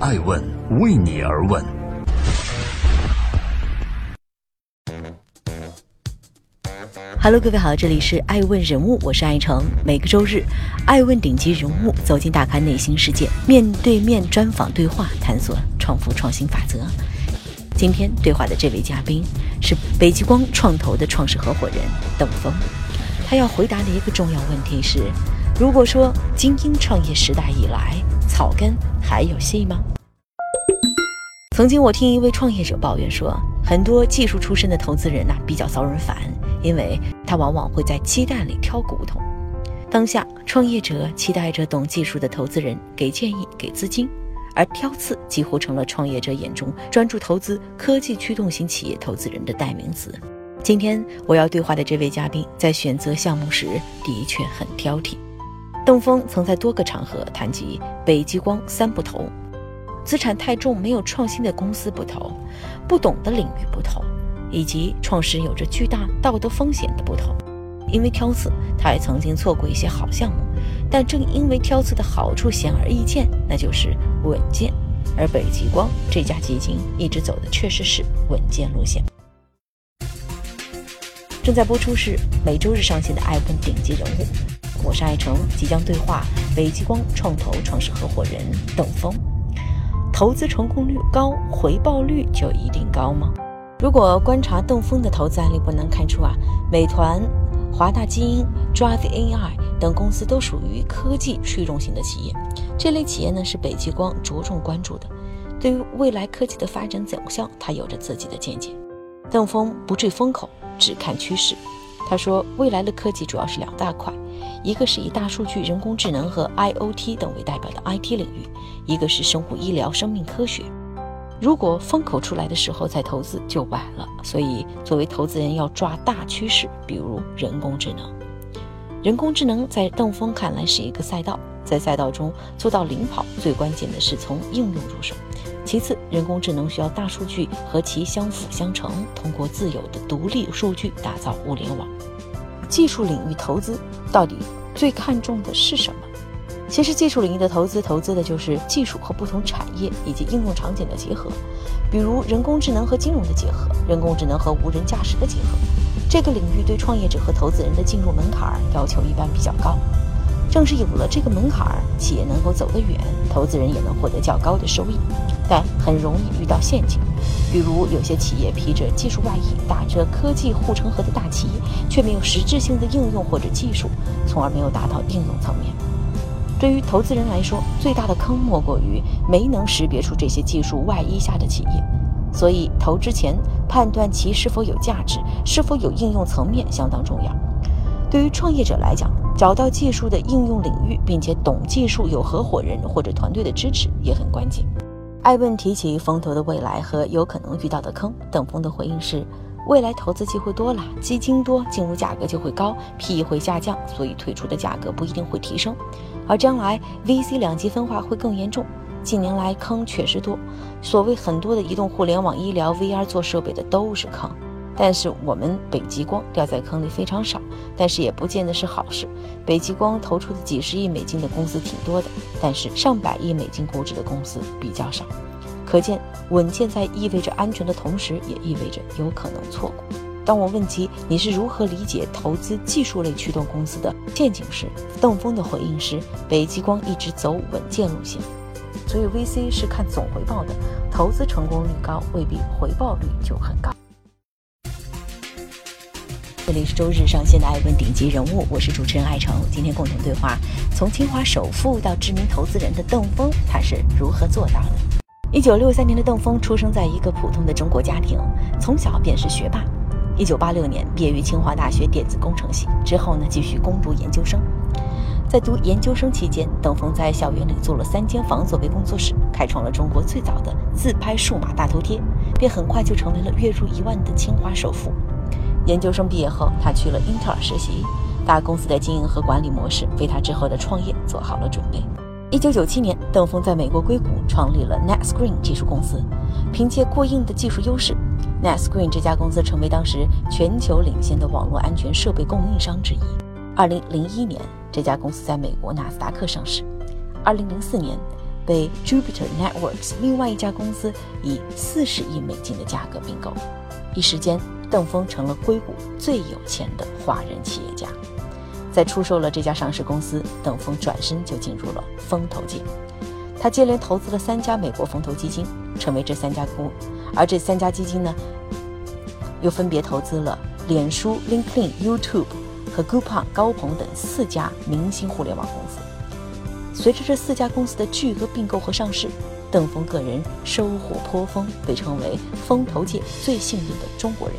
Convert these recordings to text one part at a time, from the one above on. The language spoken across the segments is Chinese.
爱问为你而问。Hello，各位好，这里是爱问人物，我是爱成。每个周日，爱问顶级人物走进大咖内心世界，面对面专访对话，探索创富创新法则。今天对话的这位嘉宾是北极光创投的创始合伙人邓峰，他要回答的一个重要问题是：如果说精英创业时代以来，草根还有戏吗？曾经我听一位创业者抱怨说，很多技术出身的投资人呐比较遭人烦，因为他往往会在鸡蛋里挑骨头。当下创业者期待着懂技术的投资人给建议、给资金，而挑刺几乎成了创业者眼中专注投资科技驱动型企业投资人的代名词。今天我要对话的这位嘉宾，在选择项目时的确很挑剔。邓峰曾在多个场合谈及北极光三不投。资产太重没有创新的公司不投，不懂的领域不投，以及创始有着巨大道德风险的不投。因为挑刺，他也曾经错过一些好项目。但正因为挑刺的好处显而易见，那就是稳健。而北极光这家基金一直走的确实是稳健路线。正在播出是每周日上线的《爱问顶级人物》，我是爱成，即将对话北极光创投创始合伙人邓峰。投资成功率高，回报率就一定高吗？如果观察邓峰的投资案例，不难看出啊，美团、华大基因、Drive AI 等公司都属于科技驱动型的企业。这类企业呢，是北极光着重关注的。对于未来科技的发展走向，他有着自己的见解。邓峰不追风口，只看趋势。他说，未来的科技主要是两大块。一个是以大数据、人工智能和 IOT 等为代表的 IT 领域，一个是生物医疗、生命科学。如果风口出来的时候再投资就晚了，所以作为投资人要抓大趋势，比如人工智能。人工智能在邓峰看来是一个赛道，在赛道中做到领跑，最关键的是从应用入手。其次，人工智能需要大数据和其相辅相成，通过自有的独立数据打造物联网。技术领域投资到底最看重的是什么？其实技术领域的投资，投资的就是技术和不同产业以及应用场景的结合，比如人工智能和金融的结合，人工智能和无人驾驶的结合。这个领域对创业者和投资人的进入门槛要求一般比较高。正是有了这个门槛，企业能够走得远，投资人也能获得较高的收益，但很容易遇到陷阱。比如有些企业披着技术外衣，打着科技护城河的大旗，却没有实质性的应用或者技术，从而没有达到应用层面。对于投资人来说，最大的坑莫过于没能识别出这些技术外衣下的企业。所以投之前判断其是否有价值，是否有应用层面相当重要。对于创业者来讲，找到技术的应用领域，并且懂技术、有合伙人或者团队的支持也很关键。艾问提起风投的未来和有可能遇到的坑，邓峰的回应是：未来投资机会多了，基金多，进入价格就会高，PE 会下降，所以退出的价格不一定会提升。而将来 VC 两极分化会更严重。近年来坑确实多，所谓很多的移动互联网、医疗、VR 做设备的都是坑。但是我们北极光掉在坑里非常少，但是也不见得是好事。北极光投出的几十亿美金的公司挺多的，但是上百亿美金估值的公司比较少。可见稳健在意味着安全的同时，也意味着有可能错过。当我问及你是如何理解投资技术类驱动公司的陷阱时，邓峰的回应是：北极光一直走稳健路线，所以 VC 是看总回报的，投资成功率高未必回报率就很高。这里是周日上线的《爱问顶级人物》，我是主持人艾诚。今天共同对话，从清华首富到知名投资人的邓峰，他是如何做到的？一九六三年的邓峰出生在一个普通的中国家庭，从小便是学霸。一九八六年毕业于清华大学电子工程系，之后呢继续攻读研究生。在读研究生期间，邓峰在校园里租了三间房作为工作室，开创了中国最早的自拍数码大头贴，便很快就成为了月入一万的清华首富。研究生毕业后，他去了英特尔实习，大公司的经营和管理模式为他之后的创业做好了准备。一九九七年，邓峰在美国硅谷创立了 NetScreen 技术公司，凭借过硬的技术优势，NetScreen 这家公司成为当时全球领先的网络安全设备供应商之一。二零零一年，这家公司在美国纳斯达克上市。二零零四年被 Jupiter Networks 另外一家公司以四十亿美金的价格并购，一时间，邓峰成了硅谷最有钱的华人企业家。在出售了这家上市公司，邓峰转身就进入了风投界。他接连投资了三家美国风投基金，成为这三家公，而这三家基金呢，又分别投资了脸书、LinkedIn、YouTube 和 Groupon 高朋等四家明星互联网公司。随着这四家公司的巨额并购和上市，邓峰个人收获颇丰，被称为风投界最幸运的中国人。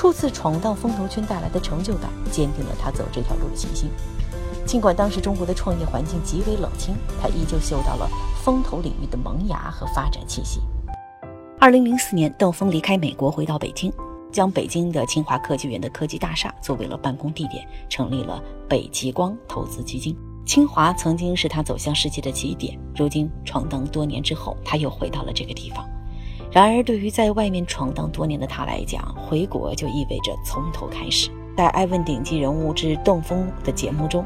初次闯荡风投圈带来的成就感，坚定了他走这条路的信心。尽管当时中国的创业环境极为冷清，他依旧嗅到了风投领域的萌芽和发展气息。二零零四年，邓峰离开美国回到北京，将北京的清华科技园的科技大厦作为了办公地点，成立了北极光投资基金。清华曾经是他走向世界的起点，如今闯荡多年之后，他又回到了这个地方。然而，对于在外面闯荡多年的他来讲，回国就意味着从头开始。在《爱问顶级人物之邓峰》的节目中。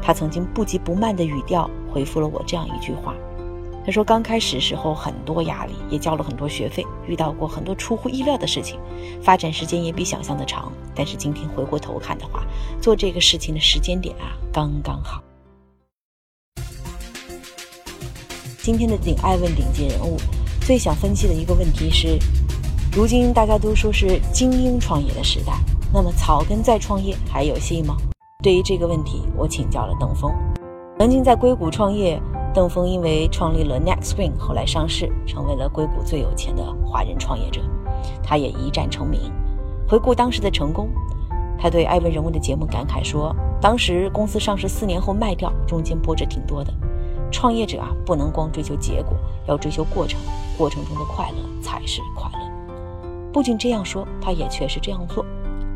他曾经不急不慢的语调回复了我这样一句话，他说：“刚开始时候很多压力，也交了很多学费，遇到过很多出乎意料的事情，发展时间也比想象的长。但是今天回过头看的话，做这个事情的时间点啊，刚刚好。”今天的顶爱问顶级人物最想分析的一个问题是：如今大家都说是精英创业的时代，那么草根再创业还有戏吗？对于这个问题，我请教了邓峰。曾经在硅谷创业，邓峰因为创立了 NextSpring，后来上市，成为了硅谷最有钱的华人创业者。他也一战成名。回顾当时的成功，他对艾文人物的节目感慨说：“当时公司上市四年后卖掉，中间波折挺多的。创业者啊，不能光追求结果，要追求过程，过程中的快乐才是快乐。”不仅这样说，他也确实这样做。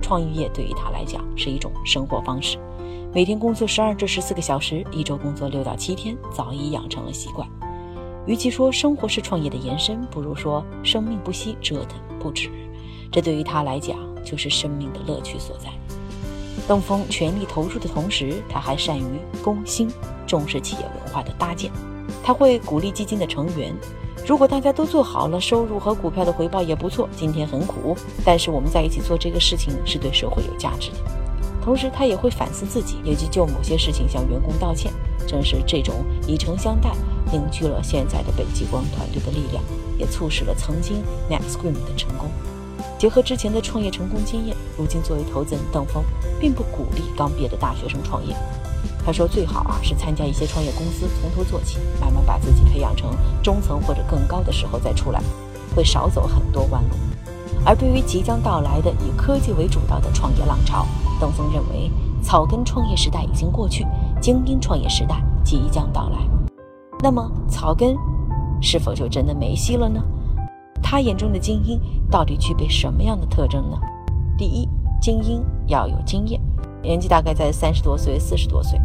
创业对于他来讲是一种生活方式，每天工作十二至十四个小时，一周工作六到七天，早已养成了习惯。与其说生活是创业的延伸，不如说生命不息，折腾不止。这对于他来讲就是生命的乐趣所在。邓峰全力投入的同时，他还善于攻心，重视企业文化的搭建。他会鼓励基金的成员。如果大家都做好了，收入和股票的回报也不错。今天很苦，但是我们在一起做这个事情是对社会有价值的。同时，他也会反思自己，以及就某些事情向员工道歉。正是这种以诚相待，凝聚了现在的北极光团队的力量，也促使了曾经 NextScreen 的成功。结合之前的创业成功经验，如今作为投资人，邓峰并不鼓励刚毕业的大学生创业。他说：“最好啊是参加一些创业公司，从头做起，慢慢把自己培养成中层或者更高的时候再出来，会少走很多弯路。”而对于即将到来的以科技为主导的创业浪潮，邓峰认为草根创业时代已经过去，精英创业时代即将到来。那么草根是否就真的没戏了呢？他眼中的精英到底具备什么样的特征呢？第一，精英要有经验。年纪大概在三十多岁、四十多岁，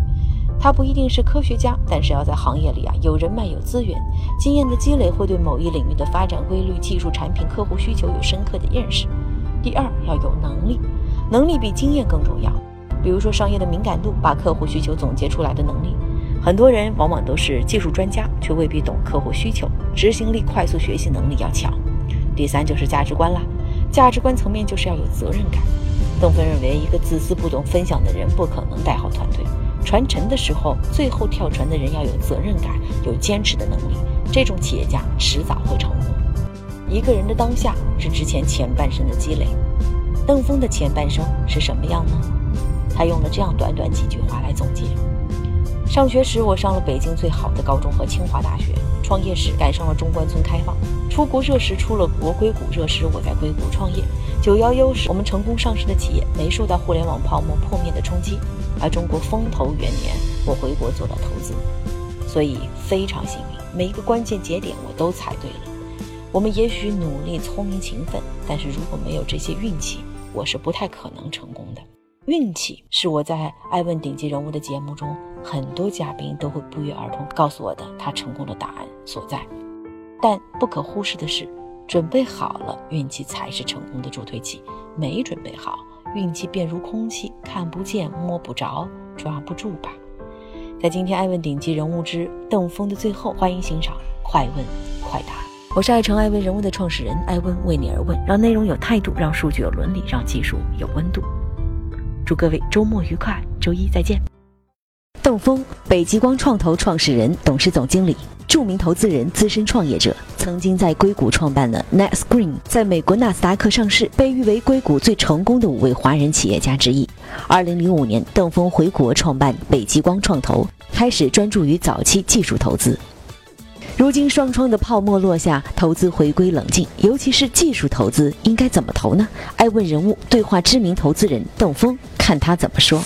他不一定是科学家，但是要在行业里啊有人脉、有资源，经验的积累会对某一领域的发展规律、技术、产品、客户需求有深刻的认识。第二，要有能力，能力比经验更重要。比如说商业的敏感度，把客户需求总结出来的能力。很多人往往都是技术专家，却未必懂客户需求，执行力、快速学习能力要强。第三就是价值观啦，价值观层面就是要有责任感。邓峰认为，一个自私不懂分享的人不可能带好团队。传承的时候，最后跳船的人要有责任感，有坚持的能力。这种企业家迟早会成功。一个人的当下是之前前半生的积累。邓峰的前半生是什么样呢？他用了这样短短几句话来总结：上学时，我上了北京最好的高中和清华大学。创业时赶上了中关村开放，出国热时出了国，硅谷热时我在硅谷创业。九幺幺是我们成功上市的企业没受到互联网泡沫破灭的冲击，而中国风投元年我回国做了投资，所以非常幸运，每一个关键节点我都踩对了。我们也许努力、聪明、勤奋，但是如果没有这些运气，我是不太可能成功的。运气是我在爱问顶级人物的节目中，很多嘉宾都会不约而同告诉我的他成功的答案所在。但不可忽视的是，准备好了，运气才是成功的助推器；没准备好，运气便如空气，看不见、摸不着、抓不住吧。在今天爱问顶级人物之邓峰的最后，欢迎欣赏快问快答。我是爱成爱问人物的创始人，爱问为你而问，让内容有态度，让数据有伦理，让技术有温度。祝各位周末愉快，周一再见。邓峰，北极光创投创始人、董事总经理。著名投资人、资深创业者，曾经在硅谷创办了 NetScreen，在美国纳斯达克上市，被誉为硅谷最成功的五位华人企业家之一。二零零五年，邓峰回国创办北极光创投，开始专注于早期技术投资。如今双窗的泡沫落下，投资回归冷静，尤其是技术投资应该怎么投呢？爱问人物对话知名投资人邓峰，看他怎么说。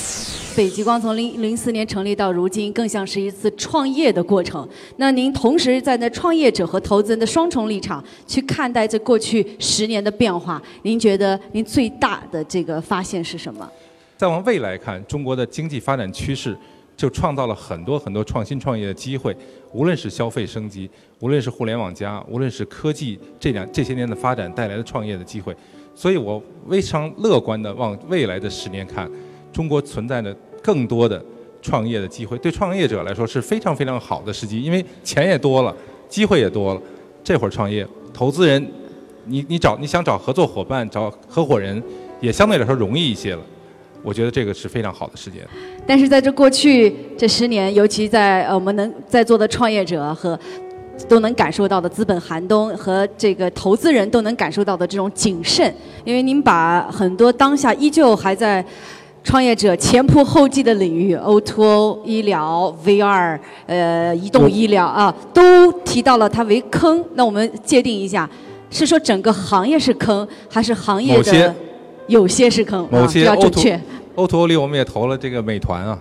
北极光从零零四年成立到如今，更像是一次创业的过程。那您同时在那创业者和投资人的双重立场去看待这过去十年的变化，您觉得您最大的这个发现是什么？再往未来看，中国的经济发展趋势就创造了很多很多创新创业的机会。无论是消费升级，无论是互联网加，无论是科技这两这些年的发展带来的创业的机会，所以我非常乐观的往未来的十年看，中国存在的。更多的创业的机会，对创业者来说是非常非常好的时机，因为钱也多了，机会也多了。这会儿创业，投资人，你你找你想找合作伙伴、找合伙人，也相对来说容易一些了。我觉得这个是非常好的时间。但是在这过去这十年，尤其在呃我们能在座的创业者和都能感受到的资本寒冬和这个投资人都能感受到的这种谨慎，因为您把很多当下依旧还在。创业者前仆后继的领域，O2O 医疗、VR，呃，移动医疗啊，都提到了它为坑。那我们界定一下，是说整个行业是坑，还是行业的有些是坑？某些 O2O 里我们也投了这个美团啊，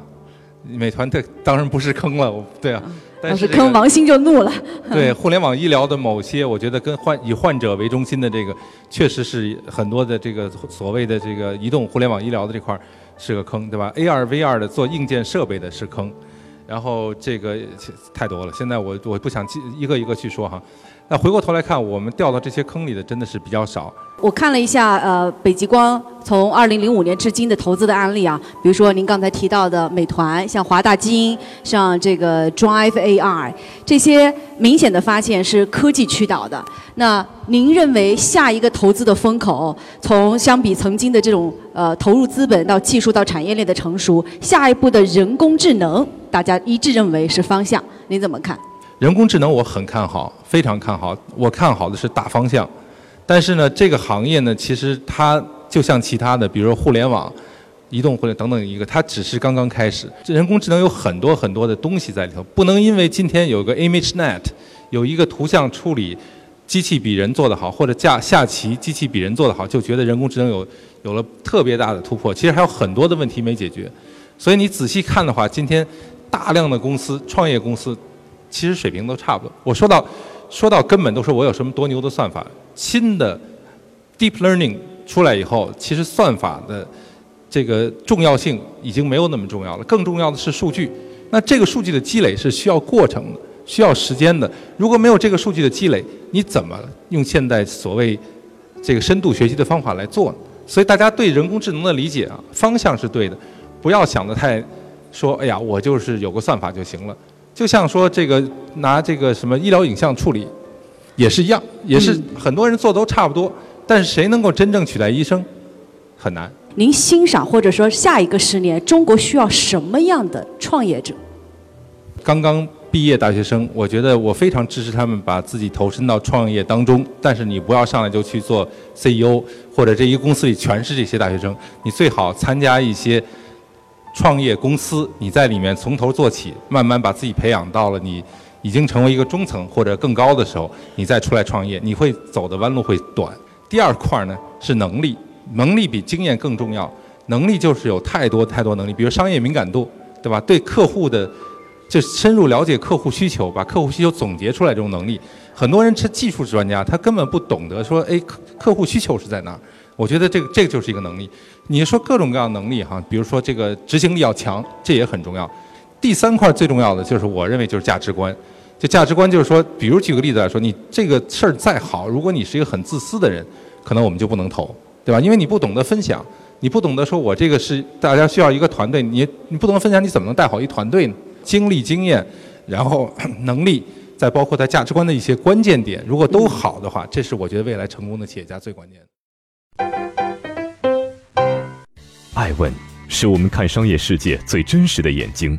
美团这当然不是坑了，对啊。但是坑，王兴就怒了。对互联网医疗的某些，我觉得跟患以患者为中心的这个，确实是很多的这个所谓的这个移动互联网医疗的这块儿。是个坑，对吧？AR、VR 的做硬件设备的是坑，然后这个太多了。现在我我不想一个一个去说哈。那回过头来看，我们掉到这些坑里的真的是比较少。我看了一下，呃，北极光从二零零五年至今的投资的案例啊，比如说您刚才提到的美团，像华大基因，像这个 Drive AI，这些明显的发现是科技驱导的。那您认为下一个投资的风口，从相比曾经的这种呃投入资本到技术到产业链的成熟，下一步的人工智能，大家一致认为是方向，您怎么看？人工智能我很看好，非常看好。我看好的是大方向。但是呢，这个行业呢，其实它就像其他的，比如说互联网、移动互联等等一个，它只是刚刚开始。这人工智能有很多很多的东西在里头，不能因为今天有个 ImageNet，有一个图像处理机器比人做得好，或者下下棋机器比人做得好，就觉得人工智能有有了特别大的突破。其实还有很多的问题没解决。所以你仔细看的话，今天大量的公司、创业公司，其实水平都差不多。我说到。说到根本，都说我有什么多牛的算法。新的 deep learning 出来以后，其实算法的这个重要性已经没有那么重要了。更重要的是数据。那这个数据的积累是需要过程的，需要时间的。如果没有这个数据的积累，你怎么用现在所谓这个深度学习的方法来做呢？所以大家对人工智能的理解啊，方向是对的，不要想的太说，哎呀，我就是有个算法就行了。就像说这个拿这个什么医疗影像处理，也是一样，也是很多人做都差不多，但是谁能够真正取代医生，很难。您欣赏或者说下一个十年中国需要什么样的创业者？刚刚毕业大学生，我觉得我非常支持他们把自己投身到创业当中，但是你不要上来就去做 CEO，或者这一个公司里全是这些大学生，你最好参加一些。创业公司，你在里面从头做起，慢慢把自己培养到了你已经成为一个中层或者更高的时候，你再出来创业，你会走的弯路会短。第二块呢是能力，能力比经验更重要。能力就是有太多太多能力，比如商业敏感度，对吧？对客户的就深入了解客户需求，把客户需求总结出来这种能力。很多人是技术专家，他根本不懂得说，哎，客客户需求是在哪儿。我觉得这个这个就是一个能力。你说各种各样能力哈，比如说这个执行力要强，这也很重要。第三块最重要的就是我认为就是价值观。就价值观就是说比如举个例子来说你这个事儿再好如果你是一个很自私的人可能我们就不能投对吧？因为你不懂得分享你不懂得说我这个是大家需要一个团队你你不懂得分享你怎么能带好一团队呢？经历经验然后能力再包括他价值观的一些关键点如果都好的话这是我觉得未来成功的企业家最关键。的爱问是我们看商业世界最真实的眼睛。